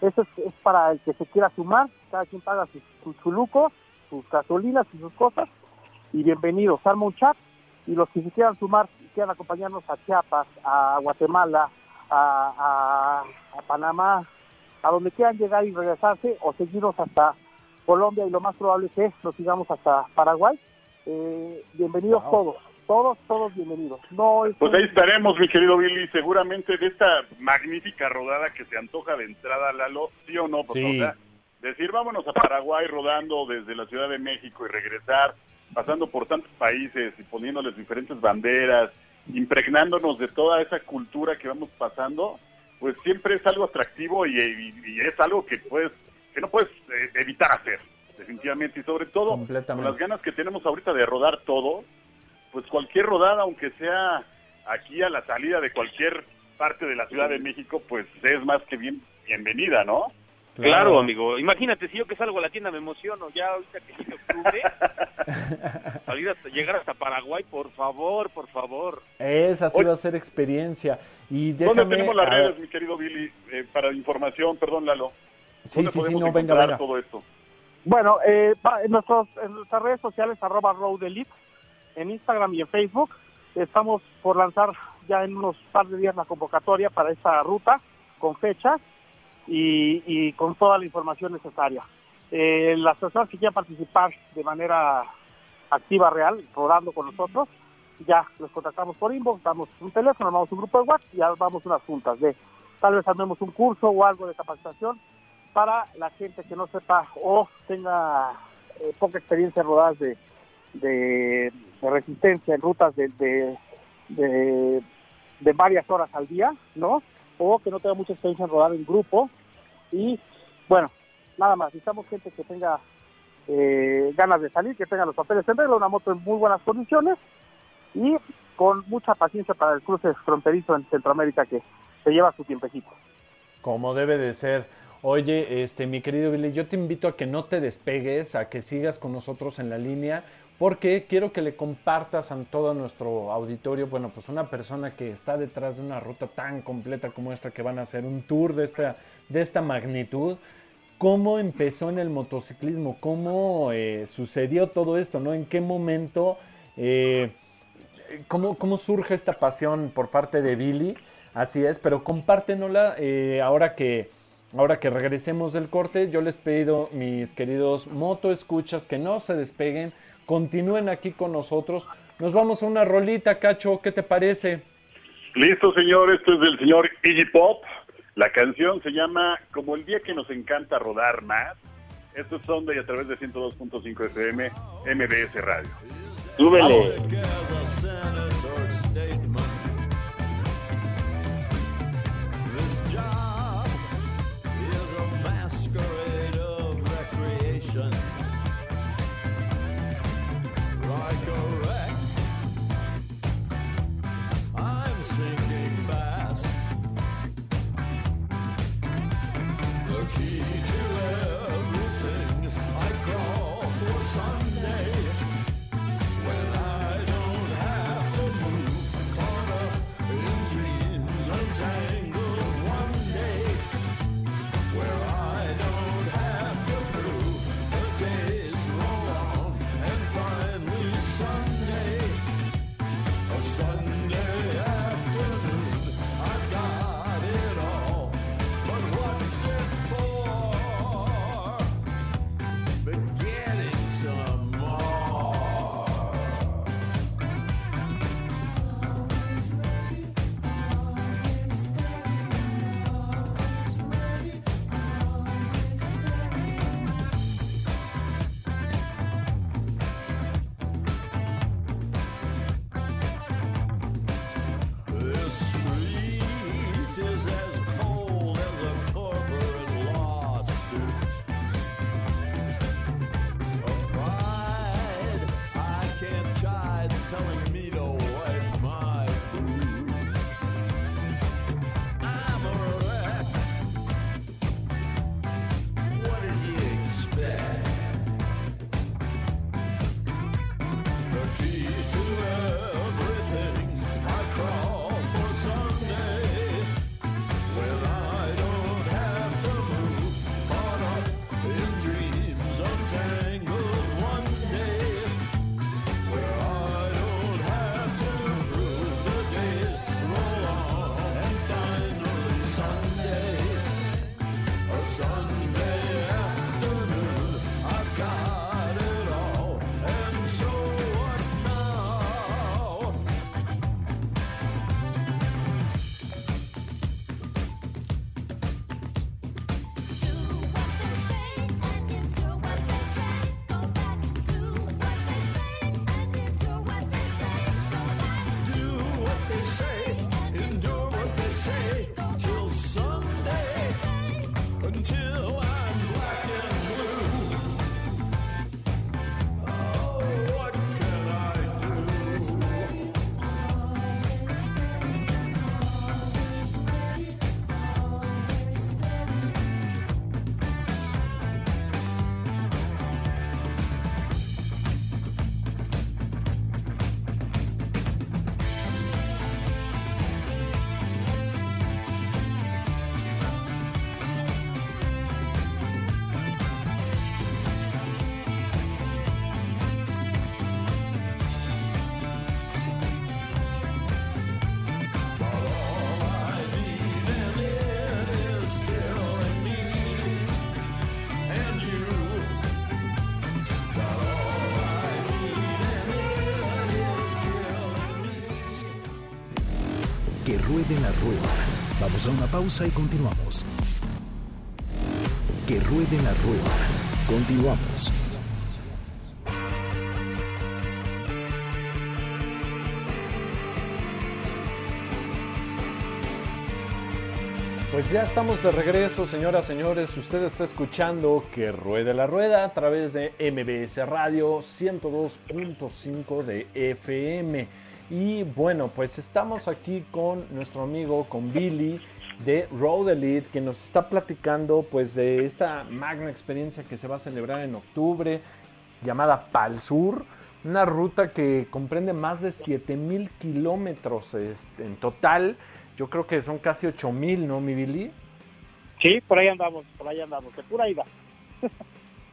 eso es, es para el que se quiera sumar, cada quien paga sus, sus chulucos, sus gasolinas y sus cosas, y bienvenidos, arma un chat, y los que se quieran sumar, y quieran acompañarnos a Chiapas, a Guatemala, a, a- a Panamá, a donde quieran llegar y regresarse, o seguirnos hasta Colombia, y lo más probable es que nos sigamos hasta Paraguay, eh, bienvenidos Wow. todos, todos, todos bienvenidos. No es Pues ahí estaremos, mi querido Billy, seguramente de esta magnífica rodada que se antoja de entrada, Lalo, sí o no, pues, Sí. o sea, decir vámonos a Paraguay rodando desde la Ciudad de México y regresar, pasando por tantos países y poniéndoles diferentes banderas, impregnándonos de toda esa cultura que vamos pasando, pues siempre es algo atractivo y, y- y es algo que puedes, que no puedes eh, evitar hacer, definitivamente, y sobre todo con las ganas que tenemos ahorita de rodar todo, pues cualquier rodada, aunque sea aquí a la salida de cualquier parte de la Ciudad de México, pues es más que bien bienvenida, ¿no? Claro, amigo. Imagínate, si yo que salgo a la tienda me emociono, ya ahorita que llegue octubre, salir hasta, llegar hasta Paraguay, por favor, por favor. Esa sí va a ser experiencia. Y ¿Dónde déjame, tenemos las ver, redes, mi querido Billy, eh, para información? Perdón, Lalo. Sí, ¿Dónde sí, sí, no, venga, venga. todo esto? Bueno, eh, va- en, nuestros, en nuestras redes sociales, arroba Road Elite, en Instagram y en Facebook, estamos por lanzar ya en unos par de días la convocatoria para esta ruta, con fechas y, con toda la información necesaria. Eh, las personas que quieran participar de manera activa, real, rodando con nosotros, ya los contactamos por inbox, damos un teléfono, armamos un grupo de WhatsApp y armamos unas juntas de tal vez armemos un curso o algo de capacitación para la gente que no sepa o tenga eh, poca experiencia en rodadas de, de, resistencia en rutas de, de- de varias horas al día, ¿no? O que no tenga mucha experiencia en rodar en grupo. Y bueno, nada más, necesitamos gente que tenga eh, ganas de salir, que tenga los papeles en regla, una moto en muy buenas condiciones y con mucha paciencia para el cruce fronterizo en Centroamérica que se lleva su tiempecito. Como debe de ser. Oye, este, mi querido Billy, yo te invito a que no te despegues, a que sigas con nosotros en la línea, porque quiero que le compartas a todo nuestro auditorio, bueno, pues una persona que está detrás de una ruta tan completa como esta, que van a hacer un tour de esta, de esta magnitud, cómo empezó en el motociclismo, cómo eh, sucedió todo esto, ¿no? En qué momento, eh, cómo, cómo surge esta pasión por parte de Billy. Así es, pero compártenosla eh, ahora que ahora que regresemos del corte. Yo les pido, mis queridos moto escuchas, que no se despeguen, continúen aquí con nosotros. Nos vamos a una rolita, Cacho, ¿qué te parece? Listo, señor. Esto es del señor Iggy Pop. La canción se llama Como el día que nos encanta rodar más. Esto es Sunday a través de 102.5 FM, MBS Radio. Súbele. Rueda. Vamos a una pausa y continuamos. Que ruede la rueda. Continuamos. Pues ya estamos de regreso, señoras, señores. Usted está escuchando que ruede la rueda a través de MBS Radio 102.5 de FM. Y bueno, pues estamos aquí con nuestro amigo, con Billy de Road Elite, que nos está platicando pues de esta magna experiencia que se va a celebrar en octubre, llamada Pal Sur. Una ruta que comprende más de 7000 kilómetros este, en total. Yo creo que son casi 8000, ¿no, mi Billy? Sí, por ahí andamos, por ahí andamos, de pura ida.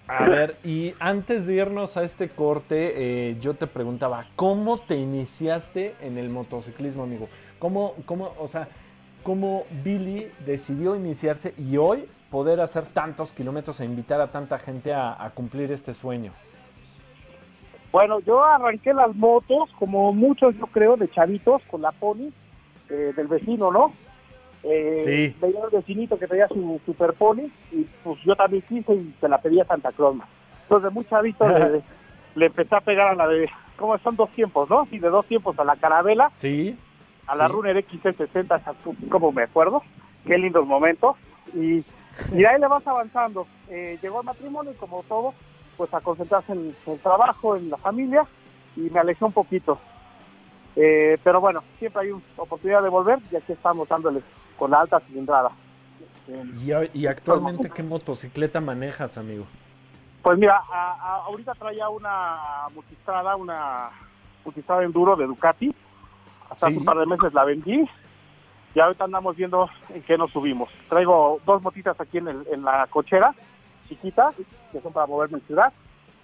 A ver, y antes de irnos a este corte, eh, yo te preguntaba, ¿cómo te iniciaste en el motociclismo, amigo? ¿Cómo, cómo, o sea, cómo Billy decidió iniciarse y hoy poder hacer tantos kilómetros e invitar a tanta gente a, a cumplir este sueño? Bueno, yo arranqué las motos, como muchos yo creo, de chavitos, con la pony eh, del vecino, ¿no? Eh, Sí. Veía al vecinito que traía su super pony y pues yo también quise y se la pedí a Santa Claus. Entonces, muy chavito le, le empecé a pegar a la de, ¿cómo son dos tiempos, no? Sí, de dos tiempos a la carabela, Sí, a la Sí. Runner XC60, como me acuerdo. Qué lindos momentos. Y, y ahí le vas avanzando. Eh, llegó el matrimonio y como todo, pues a concentrarse en el trabajo, en la familia, y me alejé un poquito. Eh, pero bueno, siempre hay una oportunidad de volver y aquí estamos dándole con alta cilindrada. Y, actualmente, ¿qué motocicleta manejas, amigo? Pues mira, a- a- ahorita traía una multistrada, una multistrada enduro de Ducati. Hasta hace un par de meses la vendí. Y ahorita andamos viendo en qué nos subimos. Traigo dos motitas aquí en, el- en la cochera, chiquitas, que son para moverme en ciudad.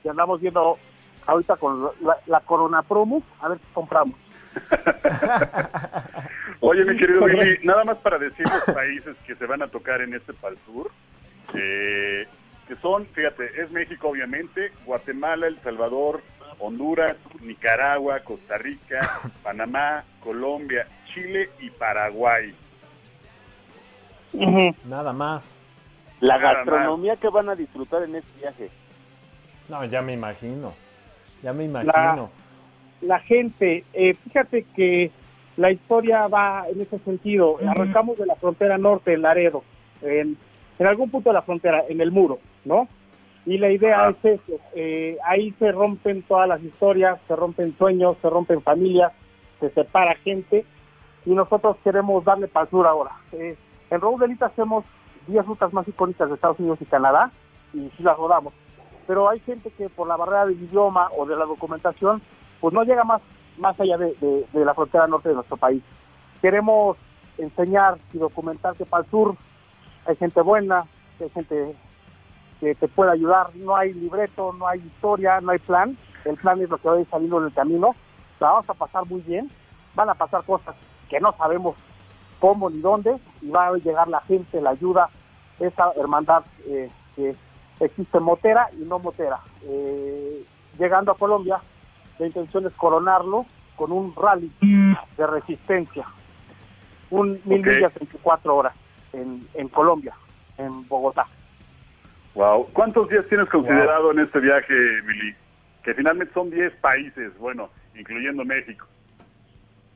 Y andamos viendo ahorita con la, la Corona Promo, a ver qué compramos. Oye, mi querido Billy, nada más para decir los países que se van a tocar en este Pal Sur, eh, que son, fíjate, es México obviamente, Guatemala, El Salvador, Honduras, Nicaragua, Costa Rica, Panamá, Colombia, Chile y Paraguay. Nada más. La Nada gastronomía que van a disfrutar en este viaje. No, ya me imagino. Ya me imagino. la gente, eh, fíjate que la historia va en ese sentido. Arrancamos de la frontera norte, en Laredo, en, en algún punto de la frontera, en el muro, ¿no? Y la idea Ajá. es eso. eh, ahí se rompen todas las historias, se rompen sueños, se rompen familias, se separa gente y nosotros queremos darle sur ahora. Eh, en Road Elite hacemos 10 rutas más icónicas de Estados Unidos y Canadá y sí las rodamos. Pero hay gente que por la barrera del idioma o de la documentación, pues no llega más, más allá de, de- la frontera norte de nuestro país. Queremos enseñar y documentar que para el sur hay gente buena, hay gente que te puede ayudar. No hay libreto, no hay historia, no hay plan. El plan es lo que va a ir saliendo en el camino. La vamos a pasar muy bien. Van a pasar cosas que no sabemos cómo ni dónde y va a llegar la gente, la ayuda, esa hermandad eh, que existe motera y no motera. Eh, llegando a Colombia, la intención es coronarlo con un rally de resistencia. Un mil millas en 24 horas en, en Colombia, en Bogotá. Wow. ¿Cuántos días tienes considerado en este viaje, Billy? Que finalmente son 10 países, bueno, incluyendo México.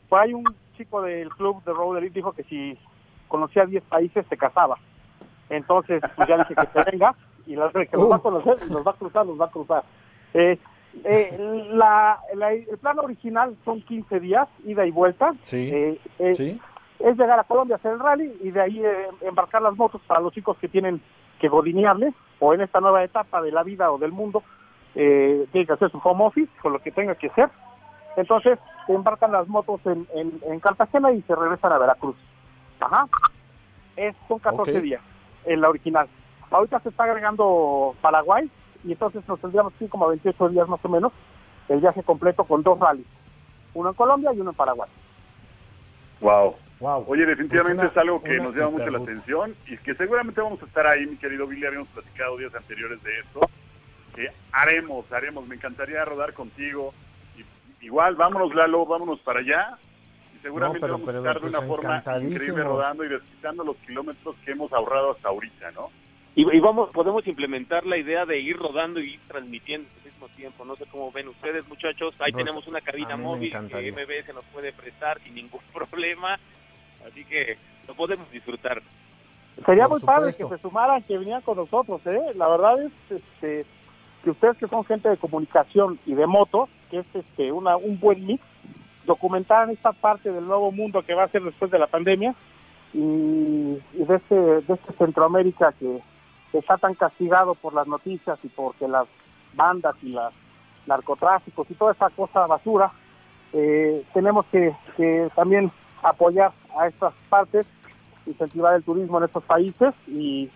Por ahí un chico del club de Road Elite dijo que si conocía 10 países se casaba. Entonces, pues ya dije que se venga y la que los va a conocer, los va a cruzar, los va a cruzar. Eh, eh, la- la- el plan original son 15 días, ida y vuelta. Sí. Eh, eh, Sí. es llegar a Colombia, hacer el rally y de ahí eh, embarcar las motos para los chicos que tienen que godinearle o en esta nueva etapa de la vida o del mundo, eh, tienen que hacer su home office con lo que tenga que hacer. Entonces, embarcan las motos en, en, en Cartagena y se regresan a Veracruz. Ajá. Es, son 14 Ok. días en la original. Ahorita se está agregando Paraguay y entonces nos tendríamos que ir como a 28 días más o menos el viaje completo con dos rallies. Uno en Colombia y uno en Paraguay. Wow. Wow. Oye, definitivamente Pues una- es algo que nos llama mucho la atención y que seguramente vamos a estar ahí, mi querido Billy. Habíamos platicado días anteriores de esto. Que haremos, haremos. Me encantaría rodar contigo. Y- igual, vámonos, Lalo, vámonos para allá. Y seguramente pero- vamos pero, a estar de pues, una forma increíble rodando y desquitando los kilómetros que hemos ahorrado hasta ahorita, ¿no? Y, y vamos, podemos implementar la idea de ir rodando y ir transmitiendo al mismo tiempo. No sé cómo ven ustedes, muchachos. Ahí Pues, tenemos una a cabina móvil que. MBS nos puede prestar sin ningún problema. Así que lo podemos disfrutar. Sería Por muy padre que se sumaran, que vinieran con nosotros, ¿eh? La verdad es este, que ustedes que son gente de comunicación y de moto, que es este, una, un buen mix, documentaran esta parte del nuevo mundo que va a ser después de la pandemia y, y de, este, de este Centroamérica que está tan castigado por las noticias y porque las bandas y los narcotráficos y toda esa cosa basura, eh, tenemos que, también apoyar a estas partes incentivar el turismo en estos países y,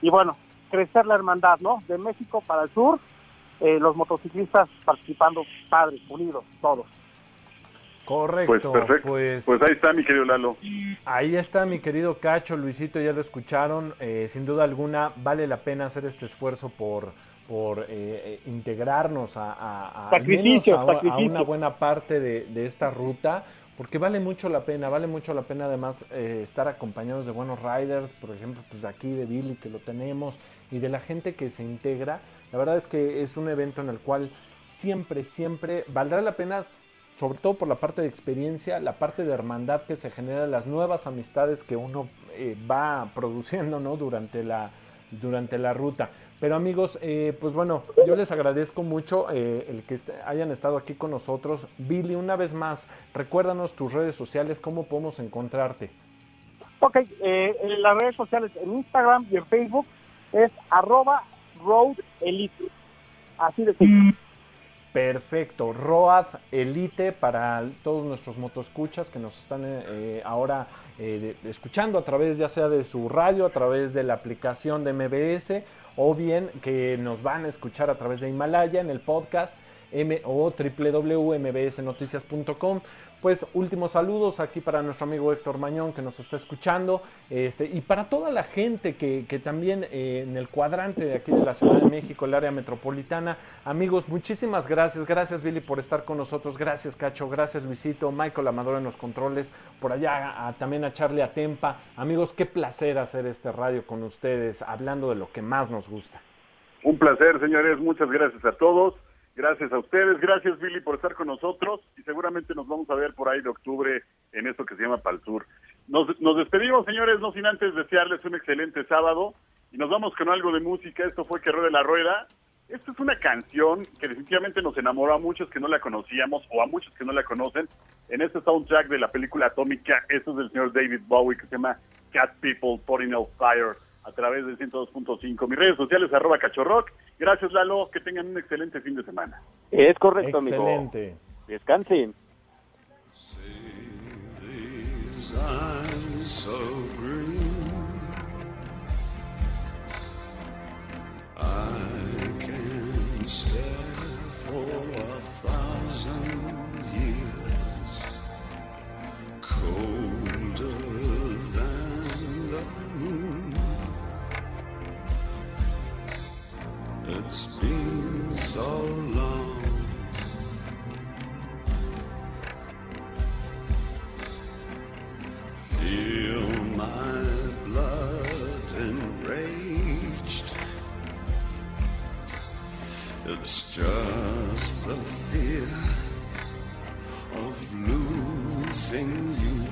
y bueno, crecer la hermandad, ¿no? De México para el sur, eh, los motociclistas participando, padres, unidos, todos. Correcto. Pues perfecto. Pues, Pues ahí está, mi querido Lalo. ahí está mi querido Cacho, Luisito, ya lo escucharon. Eh, sin duda alguna vale la pena hacer este esfuerzo por, por eh, eh, integrarnos a, a- a- al Sacrificio, menos a- a, sacrificio. una buena parte de, de esta ruta. Porque vale mucho la pena, vale mucho la pena además eh, estar acompañados de buenos riders, por ejemplo, pues de aquí de Billy que lo tenemos y de la gente que se integra. La verdad es que es un evento en el cual siempre, siempre valdrá la pena, sobre todo por la parte de experiencia, la parte de hermandad que se genera, las nuevas amistades que uno eh, va produciendo ¿no? durante, la, durante la ruta. Pero amigos, eh, pues bueno, yo les agradezco mucho eh, el que hayan estado aquí con nosotros. Billy, una vez más, recuérdanos tus redes sociales, cómo podemos encontrarte. Ok, eh, en las redes sociales, en Instagram y en Facebook, es arroba road elite. Así de simple. Perfecto, Road Elite para todos nuestros motoscuchas que nos están eh, eh, ahora eh, escuchando a través ya sea de su radio, a través de la aplicación de MBS o bien que nos van a escuchar a través de Himalaya en el podcast M o www.mbsnoticias.com. Pues últimos saludos aquí para nuestro amigo Héctor Mañón que nos está escuchando este, y para toda la gente que, que también eh, en el cuadrante de aquí de la Ciudad de México, el área metropolitana. Amigos, muchísimas gracias. Gracias Billy por estar con nosotros. Gracias Cacho. Gracias Luisito. Michael Amador en los controles. Por allá a- también a Charlie Atempa. Amigos, qué placer hacer este radio con ustedes hablando de lo que más nos gusta. Un placer, señores. Muchas gracias a todos. Gracias a ustedes. Gracias, Billy, por estar con nosotros. Y seguramente nos vamos a ver por ahí de octubre en esto que se llama Pal Sur. Nos, nos despedimos, señores, no sin antes desearles un excelente sábado. Y nos vamos con algo de música. Esto fue Que Ruede la Rueda. Esta es una canción que definitivamente nos enamoró a muchos que no la conocíamos o a muchos que no la conocen. En este soundtrack de la película Atómica, esto es del señor David Bowie que se llama Cat People Putting Out Fire a través del 102.5. Mis redes sociales, arroba cachorrock. Gracias, Lalo. Que tengan un excelente fin de semana. Es correcto, amigo. Excelente. Descansen. These eyes so green. I can stare for a It's just the fear of losing you.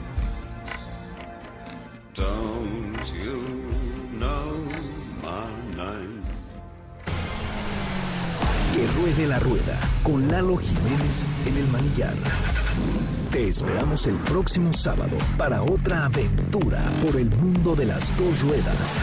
Don't you know my name? Que ruede la rueda con Lalo Jiménez en el manillar. Te esperamos el próximo sábado para otra aventura por el mundo de las dos ruedas.